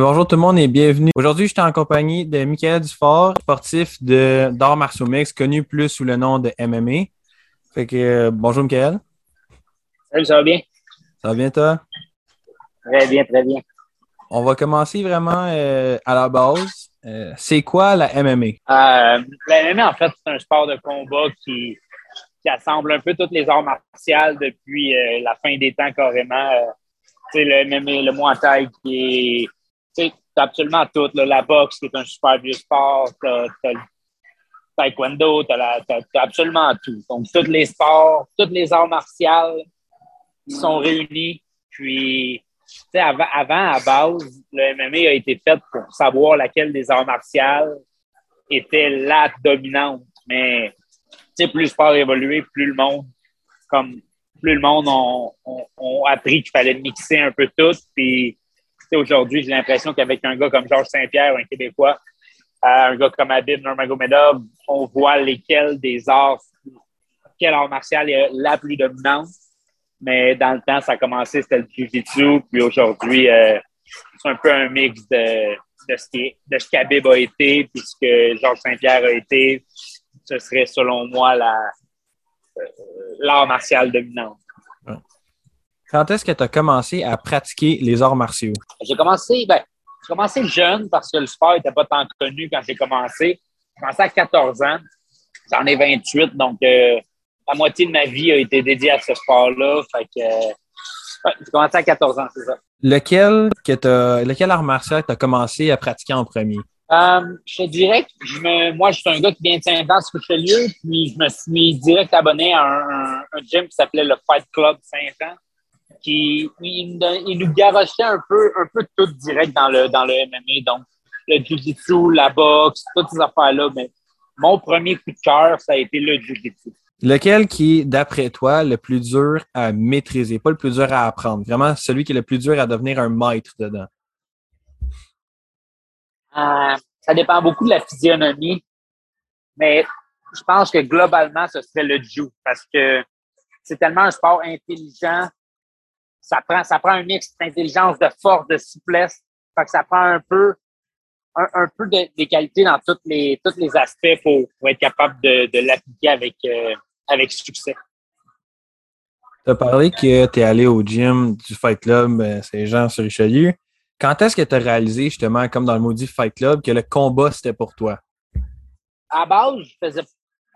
bonjour tout le monde et bienvenue. Aujourd'hui, je suis en compagnie de Michael Dufort, sportif de d'art martiaux mix, connu plus sous le nom de MMA. Fait que euh, bonjour Michael. Salut, ça va bien? Ça va bien toi? Très bien, très bien. On va commencer vraiment euh, à la base. Euh, c'est quoi la MMA? la MMA, en fait, c'est un sport de combat qui, qui assemble un peu toutes les arts martiales depuis la fin des temps carrément. sais, le MMA, le Muay Thai qui est absolument tout. la boxe qui est un super vieux sport, t'as, le taekwondo, t'as, absolument tout. Donc, tous les sports, tous les arts martiaux sont réunis. Puis, avant, avant, à base, le MMA a été fait pour savoir laquelle des arts martiaux était la dominante. Mais plus le sport évolué, plus le monde, comme plus le monde ont, appris qu'il fallait mixer un peu tout. Puis aujourd'hui, j'ai l'impression qu'avec un gars comme Georges Saint-Pierre, un Québécois, euh, un gars comme Abid Nurmagomedov, on voit lesquels des arts, quel art martial est la plus dominante. Mais dans le temps, ça a commencé, c'était le Jiu-Jitsu. Puis aujourd'hui, euh, c'est un peu un mix de, de ce, qui, a été, puis ce que Georges Saint-Pierre a été. Ce serait, selon moi, euh, l'art martial dominant. Quand est-ce que tu as commencé à pratiquer les arts martiaux? J'ai commencé, ben, j'ai commencé jeune parce que le sport n'était pas tant connu quand j'ai commencé. J'ai commencé à 14 ans. J'en ai 28, donc euh, la moitié de ma vie a été dédiée à ce sport-là. Fait que, euh, j'ai commencé à 14 ans, c'est ça. Lequel, que lequel art martial tu as commencé à pratiquer en premier? Euh, je te dirais que je me, moi, je suis un gars qui vient de Saint-Anne-sur-Richelieu, puis je me suis direct abonné à un, un, gym qui s'appelait le Fight Club Saint-Anne, qui il, il, nous garochait un peu, un peu tout direct dans le, dans le MMA, donc le jiu-jitsu, la boxe, toutes ces affaires-là. Mais mon premier coup de cœur, ça a été le jiu-jitsu. Lequel qui est, d'après toi, le plus dur à maîtriser, pas le plus dur à apprendre, vraiment celui qui est le plus dur à devenir un maître dedans? Euh, ça dépend beaucoup de la physionomie, mais je pense que globalement, ce serait le jiu parce que c'est tellement un sport intelligent. Ça prend, ça prend un mix d'intelligence, de force, de souplesse. Fait que ça prend un peu, un, peu de, des qualités dans tous les, tous les aspects pour, pour être capable de, de l'appliquer avec, euh, avec succès. Tu as parlé que tu es allé au gym du Fight Club euh, Saint-Jean sur Richelieu. Quand est-ce que tu as réalisé, justement, comme dans le maudit Fight Club, que le combat, c'était pour toi? À base, je faisais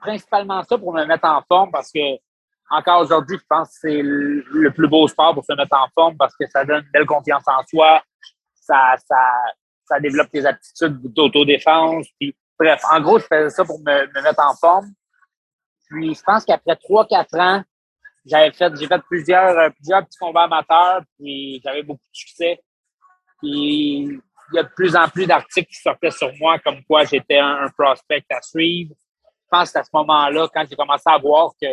principalement ça pour me mettre en forme parce que, encore aujourd'hui, je pense que c'est le plus beau sport pour se mettre en forme parce que ça donne une belle confiance en soi, ça, ça, ça développe tes aptitudes d'autodéfense. Puis, bref, en gros, je faisais ça pour me, me mettre en forme. Puis, je pense qu'après 3-4 ans, j'avais fait, j'ai fait plusieurs, euh, plusieurs petits combats amateurs, puis j'avais beaucoup de succès. Puis il y a de plus en plus d'articles qui sortaient sur moi comme quoi j'étais un, prospect à suivre. Je pense qu'à ce moment-là, quand j'ai commencé à voir que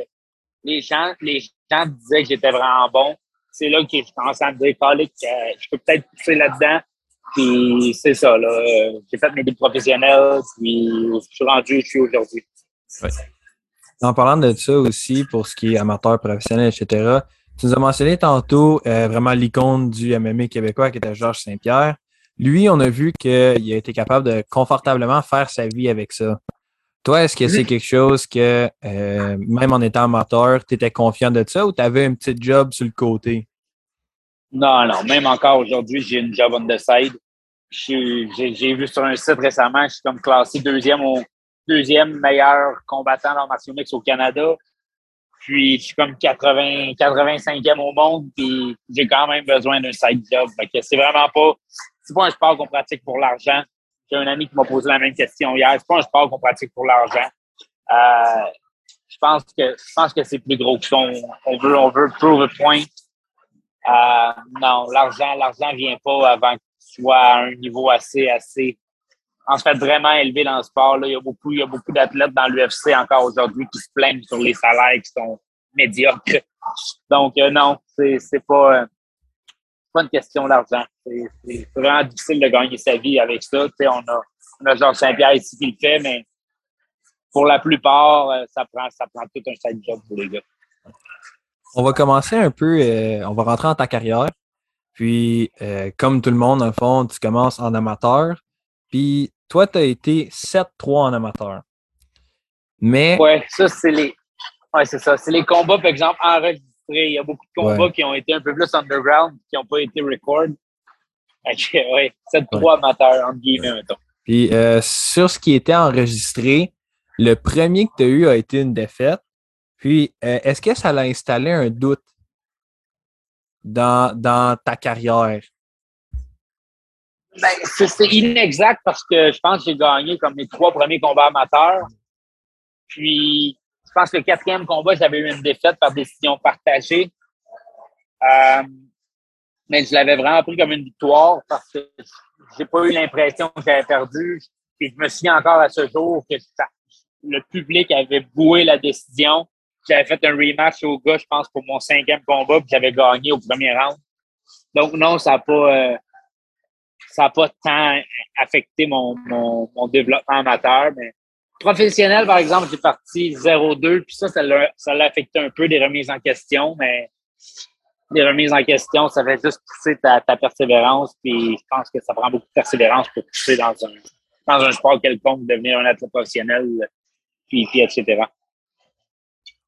les gens, les gens disaient que j'étais vraiment bon, c'est là que j'ai commencé à me dire, que je peux peut-être pousser là-dedans. Puis c'est ça, là. J'ai fait mes débuts professionnels, puis je suis rendu où je suis aujourd'hui. En parlant de ça aussi, pour ce qui est amateur, professionnel, etc., tu nous as mentionné tantôt euh, vraiment l'icône du MMA québécois qui était Georges Saint-Pierre. Lui, on a vu qu'il a été capable de confortablement faire sa vie avec ça. Toi, est-ce que c'est quelque chose que, euh, même en étant amateur, tu étais confiant de ça ou tu avais un petit job sur le côté? Non, non. Même encore aujourd'hui, j'ai une job on the side. J'ai vu sur un site récemment, je suis comme classé deuxième, au, deuxième meilleur combattant dans martial mix au Canada. Puis, je suis comme 80, 85e au monde, puis j'ai quand même besoin d'un side job. C'est vraiment pas, c'est pas un sport qu'on pratique pour l'argent. J'ai un ami qui m'a posé la même question hier. C'est pas un sport qu'on pratique pour l'argent. Euh, je pense que, je pense que c'est plus gros que ça. On, veut, on veut prove point. Euh, non, l'argent, l'argent vient pas avant que tu sois à un niveau assez, assez, en fait, vraiment élevé dans le sport. Là. Il y a beaucoup, il y a beaucoup d'athlètes dans l'UFC encore aujourd'hui qui se plaignent sur les salaires qui sont médiocres. Donc, euh, non, c'est, c'est pas, euh, pas une question d'argent. C'est, vraiment difficile de gagner sa vie avec ça. On a, on a Georges Saint-Pierre ici qui le fait, mais pour la plupart, euh, ça prend, ça prend tout un side job pour les gars. On va commencer un peu, on va rentrer dans ta carrière. Puis, euh, comme tout le monde, le fond, tu commences en amateur. Puis, toi, tu as été 7-3 en amateur. Mais. Ouais, ça, c'est les. Ouais, c'est ça. C'est les combats, par exemple, enregistrés. Il y a beaucoup de combats qui ont été un peu plus underground, qui n'ont pas été record. ouais, 7-3 amateurs, entre guillemets, mettons. Puis, euh, sur ce qui était enregistré, le premier que tu as eu a été une défaite. Puis, euh, est-ce que ça l'a installé un doute dans, dans ta carrière? Ben, c'est inexact parce que je pense que j'ai gagné comme mes trois premiers combats amateurs. Puis, pense que le quatrième combat, j'avais eu une défaite par décision partagée. Euh, mais je l'avais vraiment pris comme une victoire parce que j'ai pas eu l'impression que j'avais perdu. Je me souviens encore à ce jour que le public avait boué la décision. J'avais fait un rematch au gars, je pense, pour mon cinquième combat, puis j'avais gagné au premier round. Donc non, ça n'a pas, euh, ça pas tant affecté mon, développement amateur. Professionnel, par exemple, j'ai parti 0-2, puis ça, ça l'a affecté un peu des remises en question, mais les remises en question, ça fait juste pousser ta, persévérance, puis je pense que ça prend beaucoup de persévérance pour pousser dans un, dans un sport quelconque, devenir un athlète professionnel, puis, puis etc.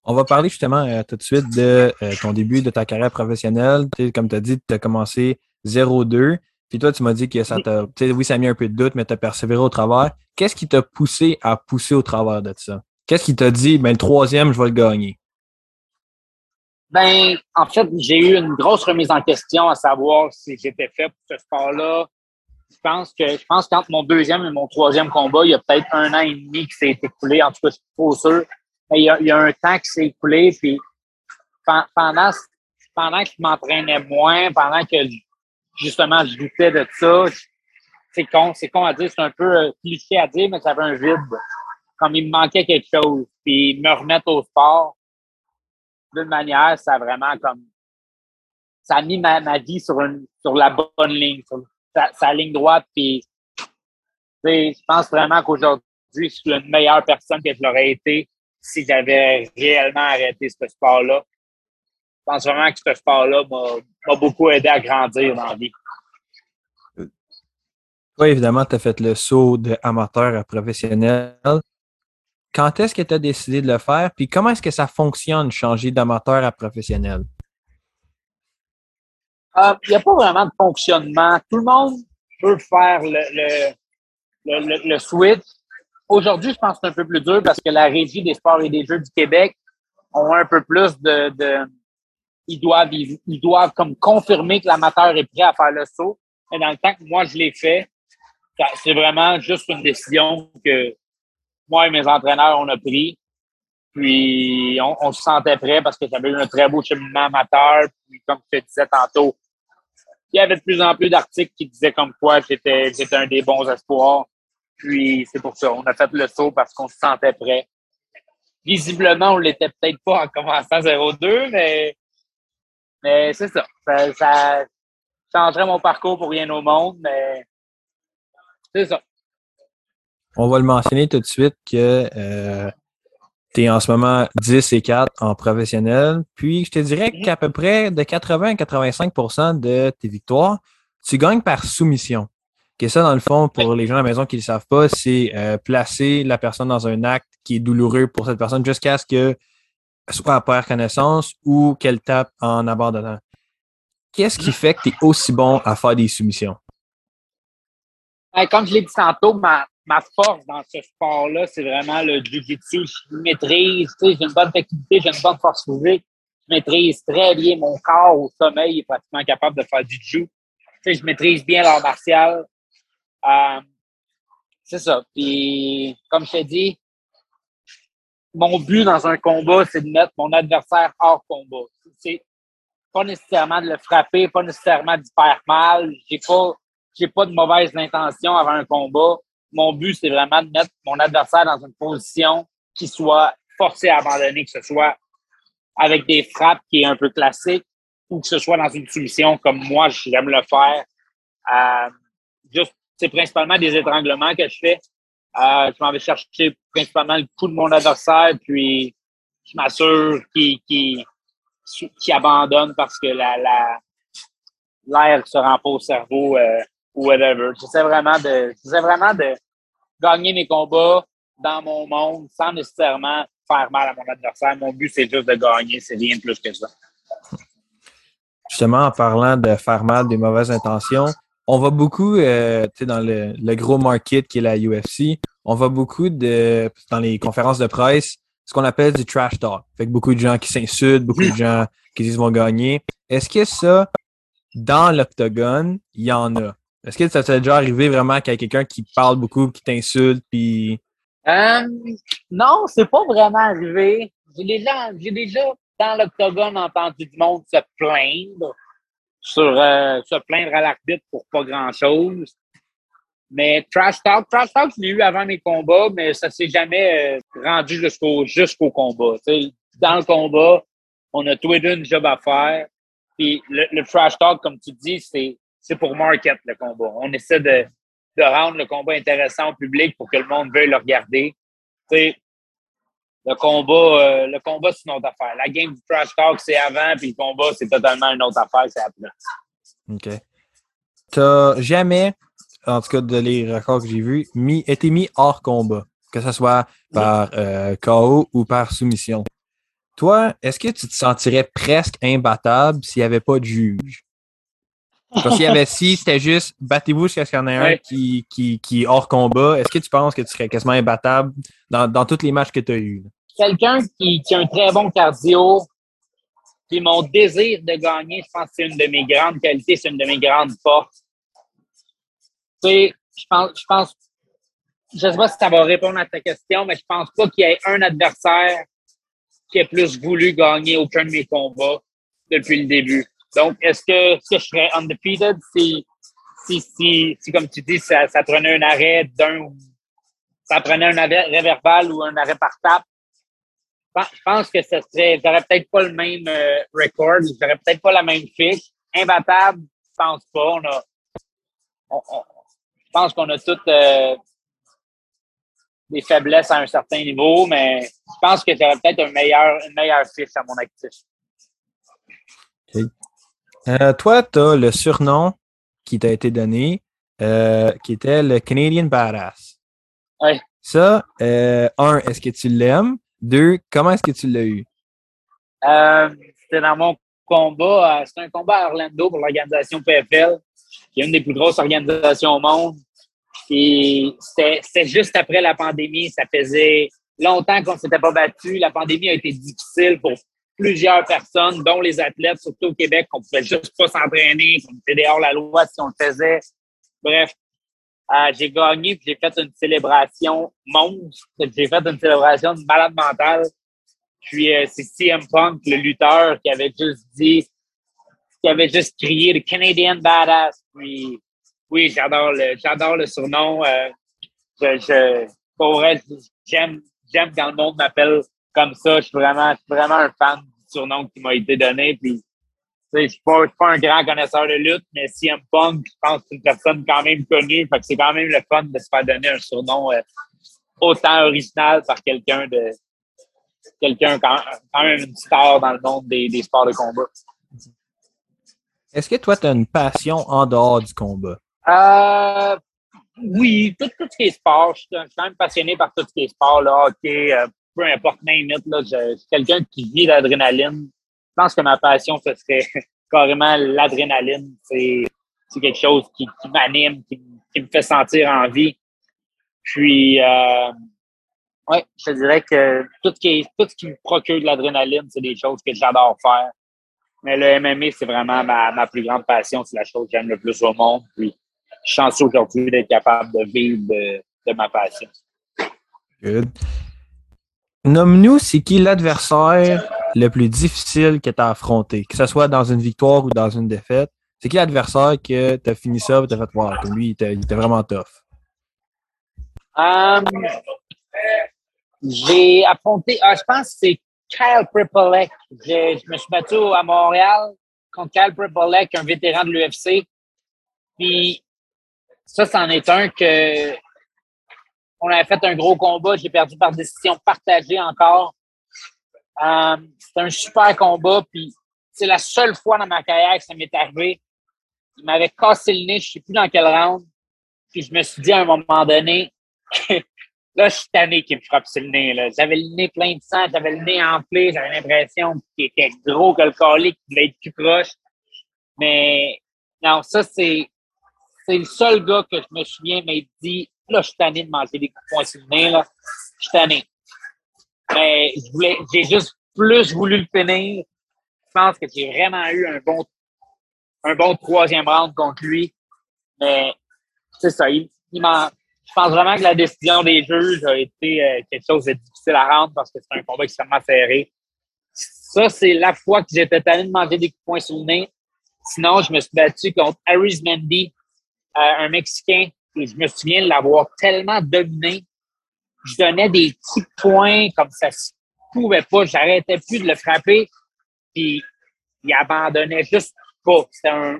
On va parler justement euh, tout de suite de euh, ton début de ta carrière professionnelle. comme tu as dit, tu as commencé 0-2. Puis toi, tu m'as dit que ça t'a. Oui, ça a mis un peu de doute, mais tu as persévéré au travers. Qu'est-ce qui t'a poussé à pousser au travers de ça? Qu'est-ce qui t'a dit, ben, le troisième, je vais le gagner? Ben, en fait, j'ai eu une grosse remise en question à savoir si j'étais fait pour ce sport-là. Je pense que, je pense qu'entre mon deuxième et mon troisième combat, il y a peut-être un an et demi qui s'est écoulé. En tout cas, je suis trop sûr. Mais il y a, il y a un temps qui s'est écoulé, puis pendant, pendant que je m'entraînais moins, pendant que justement je doutais de ça, c'est con, c'est con à dire, c'est un peu euh, cliché à dire, mais ça avait un vide. Comme il me manquait quelque chose. Puis me remettre au sport, d'une manière, ça a vraiment comme ça a mis ma, ma vie sur une sur la bonne ligne, sur sa, ligne droite. Puis je pense vraiment qu'aujourd'hui, je suis une meilleure personne que je l'aurais été si j'avais réellement arrêté ce sport-là. Je pense vraiment que ce sport-là m'a beaucoup aidé à grandir dans la vie. Oui, évidemment, tu as fait le saut de amateur à professionnel. Quand est-ce que tu as décidé de le faire? Puis comment est-ce que ça fonctionne, changer d'amateur à professionnel? Euh, il n'y a pas vraiment de fonctionnement. Tout le monde peut faire le, le, le switch Aujourd'hui, je pense que c'est un peu plus dur parce que la Régie des sports et des jeux du Québec ont un peu plus de, de ils doivent comme confirmer que l'amateur est prêt à faire le saut. Mais dans le temps que moi je l'ai fait, c'est vraiment juste une décision que moi et mes entraîneurs on a pris. Puis on, se sentait prêt parce que j'avais eu un très beau cheminement amateur. Puis comme je te disais tantôt, il y avait de plus en plus d'articles qui disaient comme quoi j'étais un des bons espoirs. Puis c'est pour ça, on a fait le saut parce qu'on se sentait prêt. Visiblement, on l'était peut-être pas en commençant 0-2, mais, mais c'est ça. ça. changerait mon parcours pour rien au monde, mais c'est ça. On va le mentionner tout de suite que euh, tu es en ce moment 10 et 4 en professionnel. Puis je te dirais mm-hmm. qu'à peu près de 80 à 85% de tes victoires, tu gagnes par soumission. Que ça, dans le fond, pour les gens à la maison qui ne le savent pas, c'est euh, placer la personne dans un acte qui est douloureux pour cette personne jusqu'à ce que soit à perdre connaissance ou qu'elle tape en abandonnant. Qu'est-ce qui fait que tu es aussi bon à faire des soumissions? Comme je l'ai dit tantôt, ma, ma force dans ce sport-là, c'est vraiment le jiu-jitsu. Je maîtrise, tu sais, j'ai une bonne technicité, j'ai une bonne force physique. Je maîtrise très bien mon corps au sommeil, est pratiquement capable de faire du jiu. Tu sais, je maîtrise bien l'art martial. Euh, c'est ça. Puis, comme je t'ai dit, mon but dans un combat, c'est de mettre mon adversaire hors combat. C'est pas nécessairement de le frapper, pas nécessairement d'y faire mal. J'ai pas, j'ai pas de mauvaise intention avant un combat. Mon but, c'est vraiment de mettre mon adversaire dans une position qui soit forcé à abandonner, que ce soit avec des frappes qui est un peu classique ou que ce soit dans une solution comme moi, j'aime le faire. Euh, juste c'est principalement des étranglements que je fais. Euh, je m'en vais chercher principalement le coup de mon adversaire, puis je m'assure qu'il abandonne parce que la, la, l'air se rend pas au cerveau euh, ou whatever. J'essaie vraiment de, vraiment de gagner mes combats dans mon monde sans nécessairement faire mal à mon adversaire. Mon but, c'est juste de gagner, c'est rien de plus que ça. Justement, en parlant de faire mal, des mauvaises intentions, on va beaucoup, euh, dans le, le, gros market qui est la UFC, on va beaucoup de, dans les conférences de presse, ce qu'on appelle du trash talk. Fait que beaucoup de gens qui s'insultent, beaucoup de gens qui disent vont gagner. Est-ce que ça, dans l'octogone, il y en a? Est-ce que ça t'est déjà arrivé vraiment qu'il y a quelqu'un qui parle beaucoup, qui t'insulte, puis... Euh, non, c'est pas vraiment arrivé. J'ai déjà, j'ai déjà dans l'octogone entendu du monde se plaindre sur euh, se plaindre à l'arbitre pour pas grand-chose. Mais trash talk, trash talk, je l'ai eu avant mes combats, mais ça s'est jamais euh, rendu jusqu'au combat. dans le combat, on a tous les deux une job à faire. Puis le, trash talk, comme tu dis, c'est c'est pour market le combat. On essaie de, de rendre le combat intéressant au public pour que le monde veuille le regarder. Le combat, euh, le combat, c'est une autre affaire. La game du trash talk, c'est avant, puis le combat, c'est totalement une autre affaire, c'est après. OK. T'as jamais, en tout cas de les records que j'ai vus, mis, été mis hors combat, que ce soit par euh, KO ou par soumission. Toi, est-ce que tu te sentirais presque imbattable s'il n'y avait pas de juge? Parce qu'il y avait si c'était juste battez-vous jusqu'à ce qu'il y en ait un qui, qui, qui, est hors combat, est-ce que tu penses que tu serais quasiment imbattable dans, dans tous les matchs que tu as eus? Quelqu'un qui, a un très bon cardio, puis mon désir de gagner, je pense que c'est une de mes grandes qualités, c'est une de mes grandes forces. Tu sais, je pense, je pense, je sais pas si ça va répondre à ta question, mais je pense pas qu'il y ait un adversaire qui ait plus voulu gagner aucun de mes combats depuis le début. Donc, est-ce que, que je serais undefeated si, si, si, si comme tu dis, ça, ça prenait un arrêt d'un, ça prenait un arrêt verbal ou un arrêt par tape? Je pense que ce serait, j'aurais peut-être pas le même euh, record, j'aurais peut-être pas la même fiche. Imbattable, je pense pas. On a, je pense qu'on a toutes euh, des faiblesses à un certain niveau, mais je pense que j'aurais peut-être un meilleur, une meilleure fiche à mon actif. Euh, toi, tu as le surnom qui t'a été donné, qui était le Canadian Badass. Oui. Ça, un, est-ce que tu l'aimes? Deux, comment est-ce que tu l'as eu? Euh, c'était dans mon combat. Euh, c'était un combat à Orlando pour l'organisation PFL, qui est une des plus grosses organisations au monde. Et c'était juste après la pandémie. Ça faisait longtemps qu'on ne s'était pas battu. La pandémie a été difficile pour plusieurs personnes, dont les athlètes, surtout au Québec, qu'on pouvait juste pas s'entraîner, qu'on était dehors la loi si on le faisait. Bref, euh, j'ai gagné j'ai fait une célébration monstre. J'ai fait une célébration de malade mentale. Puis euh, c'est CM Punk, le lutteur, qui avait juste dit, qui avait juste crié le Canadian Badass. Puis oui, j'adore le, j'adore le surnom. Euh, je, je, j'aime, j'aime quand le monde m'appelle comme ça. Je suis vraiment, vraiment un fan du surnom qui m'a été donné. Puis je ne suis pas, un grand connaisseur de lutte, mais CM Punk, je pense que c'est une personne quand même connue. Fait que c'est quand même le fun de se faire donner un surnom euh, autant original par quelqu'un de quelqu'un quand, même une star dans le monde des, des sports de combat. Est-ce que toi, tu as une passion en dehors du combat? Euh, oui, tout, tout, ce qui est sport. Je suis quand même passionné par tout ce qui est sport, là, hockey, euh, peu importe, même là, je, je suis quelqu'un qui vit l'adrénaline pense que ma passion, ce serait carrément l'adrénaline. C'est, quelque chose qui, m'anime, qui, me fait sentir en vie. Puis, euh, ouais, je dirais que tout ce qui, tout ce qui me procure de l'adrénaline, c'est des choses que j'adore faire. Mais le MMA, c'est vraiment ma, plus grande passion. C'est la chose que j'aime le plus au monde. Puis, je chanceux aujourd'hui d'être capable de vivre de, de ma passion. Good. Nomme-nous, c'est qui l'adversaire le plus difficile que tu as affronté, que ce soit dans une victoire ou dans une défaite? C'est qui l'adversaire que tu as fini ça et tu as fait voir? Wow, lui, il était, vraiment tough? Um, j'ai affronté, ah, je pense que c'est Kyle Pripolek. Je, me suis battu à Montréal contre Kyle Pripolek, un vétéran de l'UFC. Puis ça, c'en est un que on avait fait un gros combat. J'ai perdu par décision partagée encore. Euh, c'est un super combat. Puis c'est la seule fois dans ma carrière que ça m'est arrivé. il m'avait cassé le nez, je sais plus dans quel round. Puis je me suis dit à un moment donné, là, je suis tanné qu'il me frappe sur le nez. J'avais le nez plein de sang, j'avais le nez enflé, j'avais l'impression qu'il était gros que le collier, qu'il devait être plus proche. Mais non, ça, c'est c'est le seul gars que je me souviens m'a dit là, je suis tanné de manger des coups de poing sur le nez, là. Je suis tanné. Mais j'ai juste plus voulu le finir. Je pense que j'ai vraiment eu un bon, un bon troisième round contre lui. Mais c'est ça. Il, je pense vraiment que la décision des juges a été euh, quelque chose de difficile à rendre parce que c'est un combat extrêmement serré. Ça, c'est la fois que j'étais tanné de manger des coups de sur le nez. Sinon, je me suis battu contre Aris Mendy, euh, un Mexicain. Et je me souviens de l'avoir tellement dominé. Je donnais des petits points comme ça se pouvait pas. J'arrêtais plus de le frapper. Puis il abandonnait juste pas. C'était un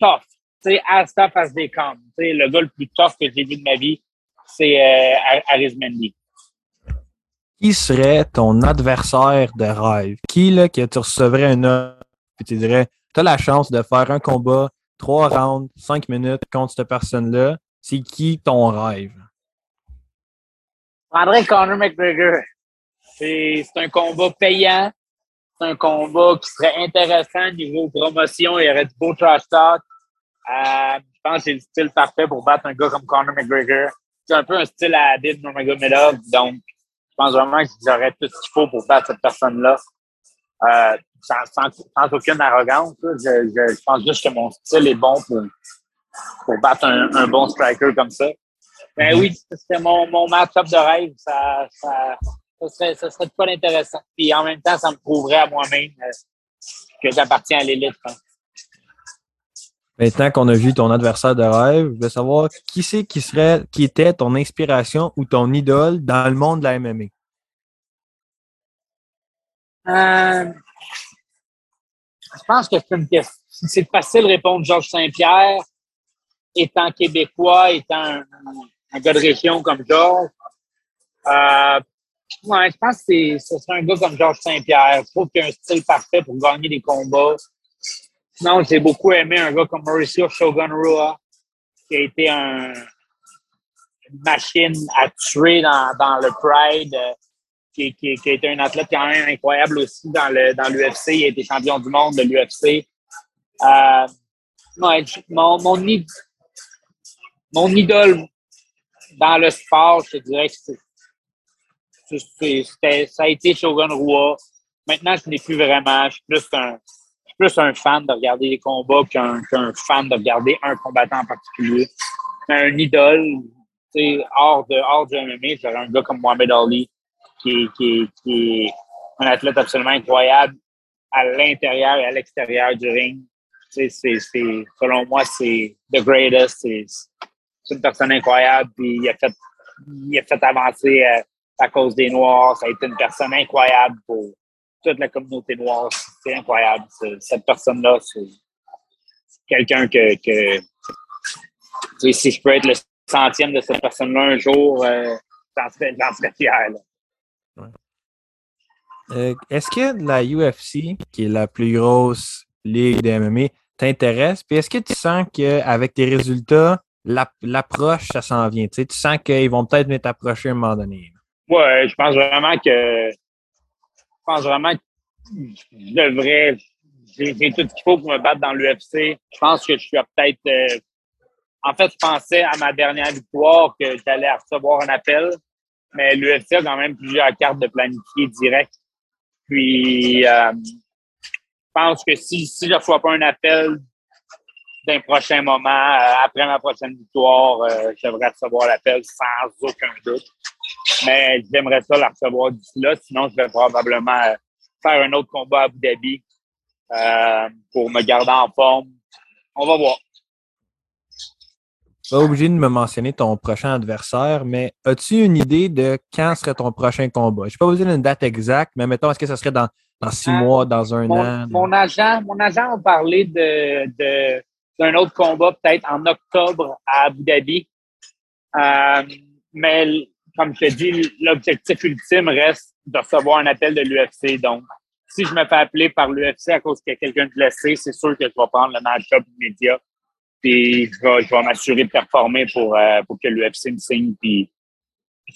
tough. Tu sais, as tough as they come. Tu sais, le gars le plus tough que j'ai vu de ma vie, c'est euh, Arizmendi. Qui serait ton adversaire de rêve? Qui, là, que tu recevrais un homme et tu dirais, tu as la chance de faire un combat, trois rounds, cinq minutes contre cette personne-là. C'est qui ton rêve? Je prendrais Conor McGregor. C'est un combat payant. C'est un combat qui serait intéressant niveau promotion. Il y aurait du beau trash talk. Euh, je pense que c'est le style parfait pour battre un gars comme Conor McGregor. C'est un peu un style à Adid Nurmagomedov. Donc, je pense vraiment qu'ils auraient tout ce qu'il faut pour battre cette personne-là. Euh, sans, aucune arrogance. Je, pense juste que mon style est bon pour, pour battre un, bon striker comme ça. Ben oui, c'était mon, mon match-up de rêve. Ça, ça, serait, ça serait pas intéressant. Puis en même temps, ça me prouverait à moi-même euh, que j'appartiens à l'élite. Maintenant qu'on a vu ton adversaire de rêve, je veux savoir qui c'est qui serait, qui était ton inspiration ou ton idole dans le monde de la MMA? Euh, je pense que c'est une question. C'est facile de répondre Georges Saint-Pierre, étant québécois, étant un, gars de région comme Georges. Euh, je pense que ce serait un gars comme Georges Saint-Pierre. Je trouve qu'il a un style parfait pour gagner des combats. Sinon, j'ai beaucoup aimé un gars comme Mauricio Shogun Rua, qui a été un, une machine à tuer dans, dans le Pride qui, qui, qui, a été un athlète quand même incroyable aussi dans le dans l'UFC. Il a été champion du monde de l'UFC. Euh, mon, mon, mon idole dans le sport, je te dirais que ça a été Shogun Rua. Maintenant, je n'ai plus vraiment. Je suis plus un, fan de regarder les combats qu'un, fan de regarder un combattant en particulier. Un idole, hors, de, hors du MMA, j'aurais un gars comme Mohamed Ali, qui, est un athlète absolument incroyable à l'intérieur et à l'extérieur du ring. C'est, selon moi, c'est the greatest. Une personne incroyable. Puis il a fait, il a fait avancer euh, à, cause des Noirs. Ça a été une personne incroyable pour toute la communauté noire. C'est incroyable. cette personne-là, c'est quelqu'un que, que si je peux être le centième de cette personne-là un jour, euh, j'en, serais, serais, fier. Euh, est-ce que la UFC, qui est la plus grosse ligue de MMA, t'intéresse? Puis est-ce que tu sens qu'avec tes résultats, l'approche, ça s'en vient? Tu, sens qu'ils vont peut-être venir t'approcher à un moment donné? Oui, je pense vraiment que je pense vraiment que je devrais. J'ai tout ce qu'il faut pour me battre dans l'UFC. Je pense que je suis peut-être. Euh, en fait, je pensais à ma dernière victoire que j'allais recevoir un appel, mais l'UFC a quand même plusieurs cartes de planifier direct puis, euh, je pense que si, si je ne reçois pas un appel d'un prochain moment, euh, après ma prochaine victoire, euh, je devrais recevoir l'appel sans aucun doute. Mais j'aimerais ça la recevoir d'ici là. Sinon, je vais probablement faire un autre combat à Abu Dhabi pour me garder en forme. On va voir pas obligé de me mentionner ton prochain adversaire, mais as-tu une idée de quand serait ton prochain combat? Je ne pas vous dire une date exacte, mais mettons, est-ce que ça serait dans, dans six euh, mois, dans un an? Mon agent, mon agent a parlé de, d'un autre combat peut-être en octobre à Abu Dhabi. Euh, mais comme je te dis, l'objectif ultime reste de recevoir un appel de l'UFC. Donc, si je me fais appeler par l'UFC à cause qu'il y a quelqu'un de blessé, c'est sûr que je vais prendre le match-up immédiat Puis je vais, m'assurer de performer pour, euh, pour que l'UFC me signe puis,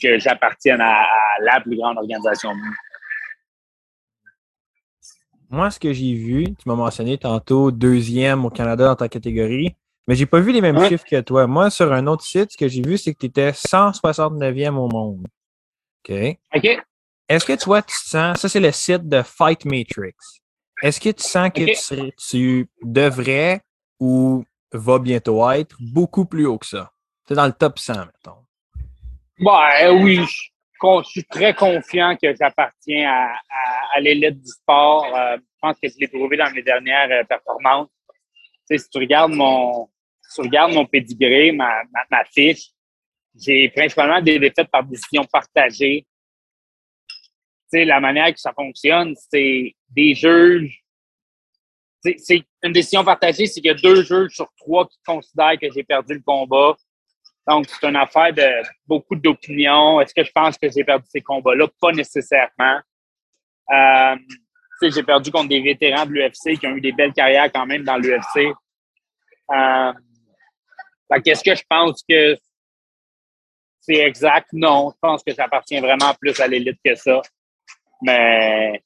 que j'appartienne à, la plus grande organisation monde. Moi, ce que j'ai vu, tu m'as mentionné tantôt deuxième au Canada dans ta catégorie, mais j'ai pas vu les mêmes chiffres que toi. Moi, sur un autre site, ce que j'ai vu, c'est que tu étais 169e au monde. OK? OK. Est-ce que toi, tu sens, ça c'est le site de Fight Matrix. Est-ce que tu sens que tu, devrais ou va bientôt être beaucoup plus haut que ça? Tu es dans le top 100, mettons. Bah, oui, je, suis très confiant que j'appartiens à, l'élite du sport. Euh, je pense que je l'ai prouvé dans mes dernières euh, performances. Tu si tu regardes mon, si pédigré, ma, ma fiche, j'ai principalement des défaites par décision partagée la manière que ça fonctionne, c'est des juges. C'est une décision partagée, c'est qu'il y a deux juges sur trois qui considèrent que j'ai perdu le combat. Donc, c'est une affaire de beaucoup d'opinions. Est-ce que je pense que j'ai perdu ces combats-là? Pas nécessairement. Euh, j'ai perdu contre des vétérans de l'UFC qui ont eu des belles carrières quand même dans l'UFC. Euh, Qu'est-ce que je pense que c'est exact? Non, je pense que ça appartient vraiment plus à l'élite que ça. Mais,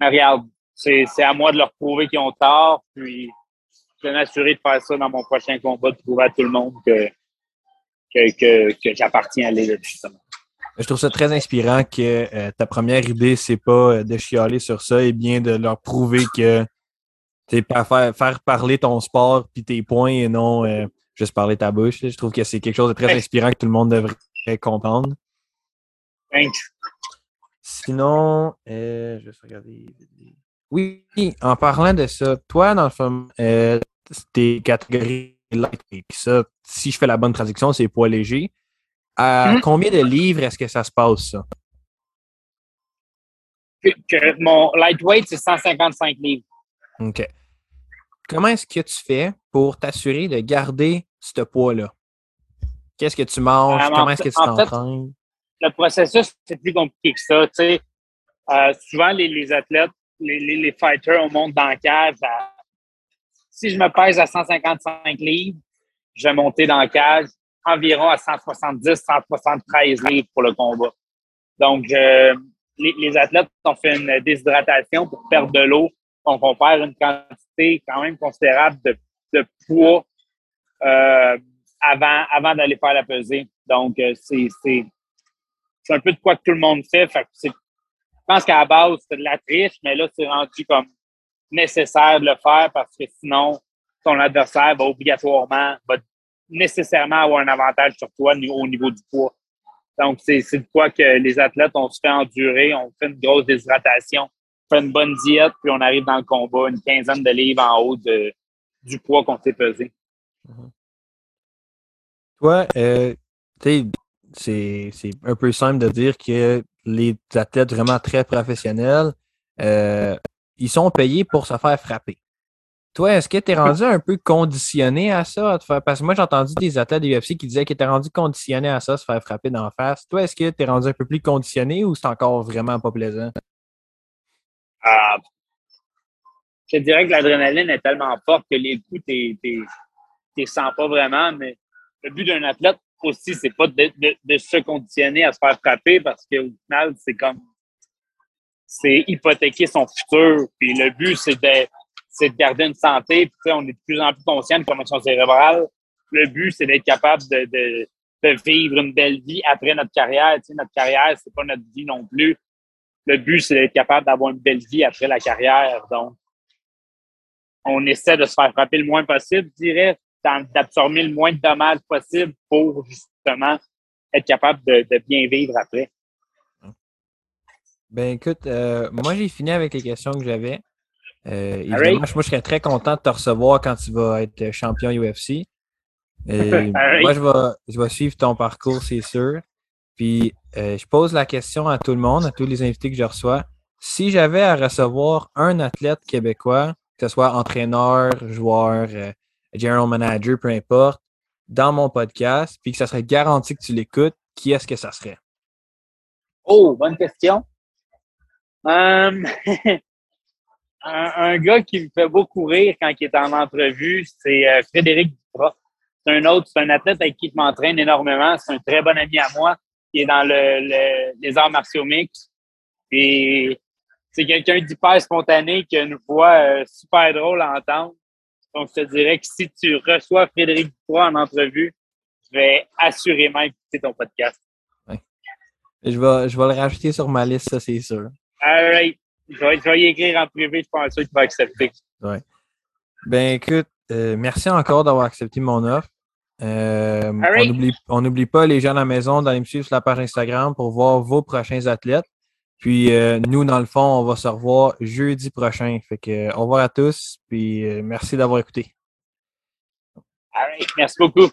regarde, c'est à moi de leur prouver qu'ils ont tort. Puis, je vais m'assurer de faire ça dans mon prochain combat, de prouver à tout le monde que, que, que, j'appartiens à l'élite, justement. Je trouve ça très inspirant que euh, ta première idée, c'est pas euh, de chialer sur ça, et bien de leur prouver que c'est pas faire, faire parler ton sport puis tes points et non euh, juste parler ta bouche. Je trouve que c'est quelque chose de très inspirant que tout le monde devrait comprendre. Thanks. Sinon, euh, je vais regarder. Oui, en parlant de ça, toi, dans le fond, tes catégories light ça, si je fais la bonne traduction, c'est poids léger. À mm-hmm. combien de livres est-ce que ça se passe, ça? mon lightweight, c'est 155 livres. OK. Comment est-ce que tu fais pour t'assurer de garder ce poids-là? Qu'est-ce que tu manges? Euh, Comment est-ce que tu t'entraînes? le processus, c'est plus compliqué que ça. Euh, souvent, les, athlètes, les, fighters, on monte dans le cage. Si je me pèse à 155 livres, je vais monter dans le cage environ à 170, 173 livres pour le combat. Donc, les, athlètes ont fait une déshydratation pour perdre de l'eau. Donc, on perd une quantité quand même considérable de, poids euh, avant, d'aller faire la pesée. Donc, euh, c'est c'est un peu de quoi que tout le monde fait. je pense qu'à la base, c'est de la triche, mais là, c'est rendu comme nécessaire de le faire parce que sinon, ton adversaire va obligatoirement, va nécessairement avoir un avantage sur toi au niveau du poids. Donc, c'est de quoi que les athlètes, on se fait endurer, on fait une grosse déshydratation, on fait une bonne diète, puis on arrive dans le combat, une quinzaine de livres en haut de, du poids qu'on s'est pesé. Mm-hmm. Toi, euh, c'est un peu simple de dire que les athlètes vraiment très professionnels, euh, ils sont payés pour se faire frapper. Toi, est-ce que tu es rendu un peu conditionné à ça? Parce que moi, j'ai entendu des athlètes de UFC qui disaient qu'ils étaient rendus conditionnés à ça, se faire frapper d'en face. Toi, est-ce que tu es rendu un peu plus conditionné ou c'est encore vraiment pas plaisant? Ah, je dirais que l'adrénaline est tellement forte que les coups, tu ne sens pas vraiment, mais le but d'un athlète, aussi, c'est pas de, se conditionner à se faire frapper parce qu'au final, c'est comme c'est hypothéquer son futur. Puis le but, c'est de, de garder une santé. Puis, on est de plus en plus conscient de commotion cérébrale. Le but, c'est d'être capable de, de, vivre une belle vie après notre carrière. Notre carrière, c'est pas notre vie non plus. Le but, c'est d'être capable d'avoir une belle vie après la carrière. Donc, on essaie de se faire frapper le moins possible, je dirais d'absorber le moins de dommages possible pour justement être capable de, bien vivre après. Ben écoute, euh, moi j'ai fini avec les questions que j'avais. Euh, moi, je serais très content de te recevoir quand tu vas être champion UFC. moi, je vais, je vais suivre ton parcours, c'est sûr. Puis, euh, je pose la question à tout le monde, à tous les invités que je reçois. Si j'avais à recevoir un athlète québécois, que ce soit entraîneur, joueur, general manager, peu importe, dans mon podcast, puis que ça serait garanti que tu l'écoutes, qui est-ce que ça serait? Oh, bonne question. Hum, un, gars qui me fait beaucoup rire quand il est en entrevue, c'est euh, Frédéric Duprat. C'est un autre, c'est un athlète avec qui je m'entraîne énormément. C'est un très bon ami à moi qui est dans le, les arts martiaux mix. Et c'est quelqu'un d'hyper spontané qui a une voix euh, super drôle à entendre. Donc, je te dirais que si tu reçois Frédéric Duprat en entrevue, je vais assurément écouter ton podcast. Je vais, je vais le rajouter sur ma liste, ça, c'est sûr. All right. Je vais, y écrire en privé, je pense qu'il va accepter. Ouais. Ben, écoute, euh, merci encore d'avoir accepté mon offre. Euh, on n'oublie pas les gens à la maison d'aller me suivre sur la page Instagram pour voir vos prochains athlètes. Puis euh, nous, dans le fond, on va se revoir jeudi prochain. Fait que au revoir à tous. Puis merci d'avoir écouté. All right. Merci beaucoup.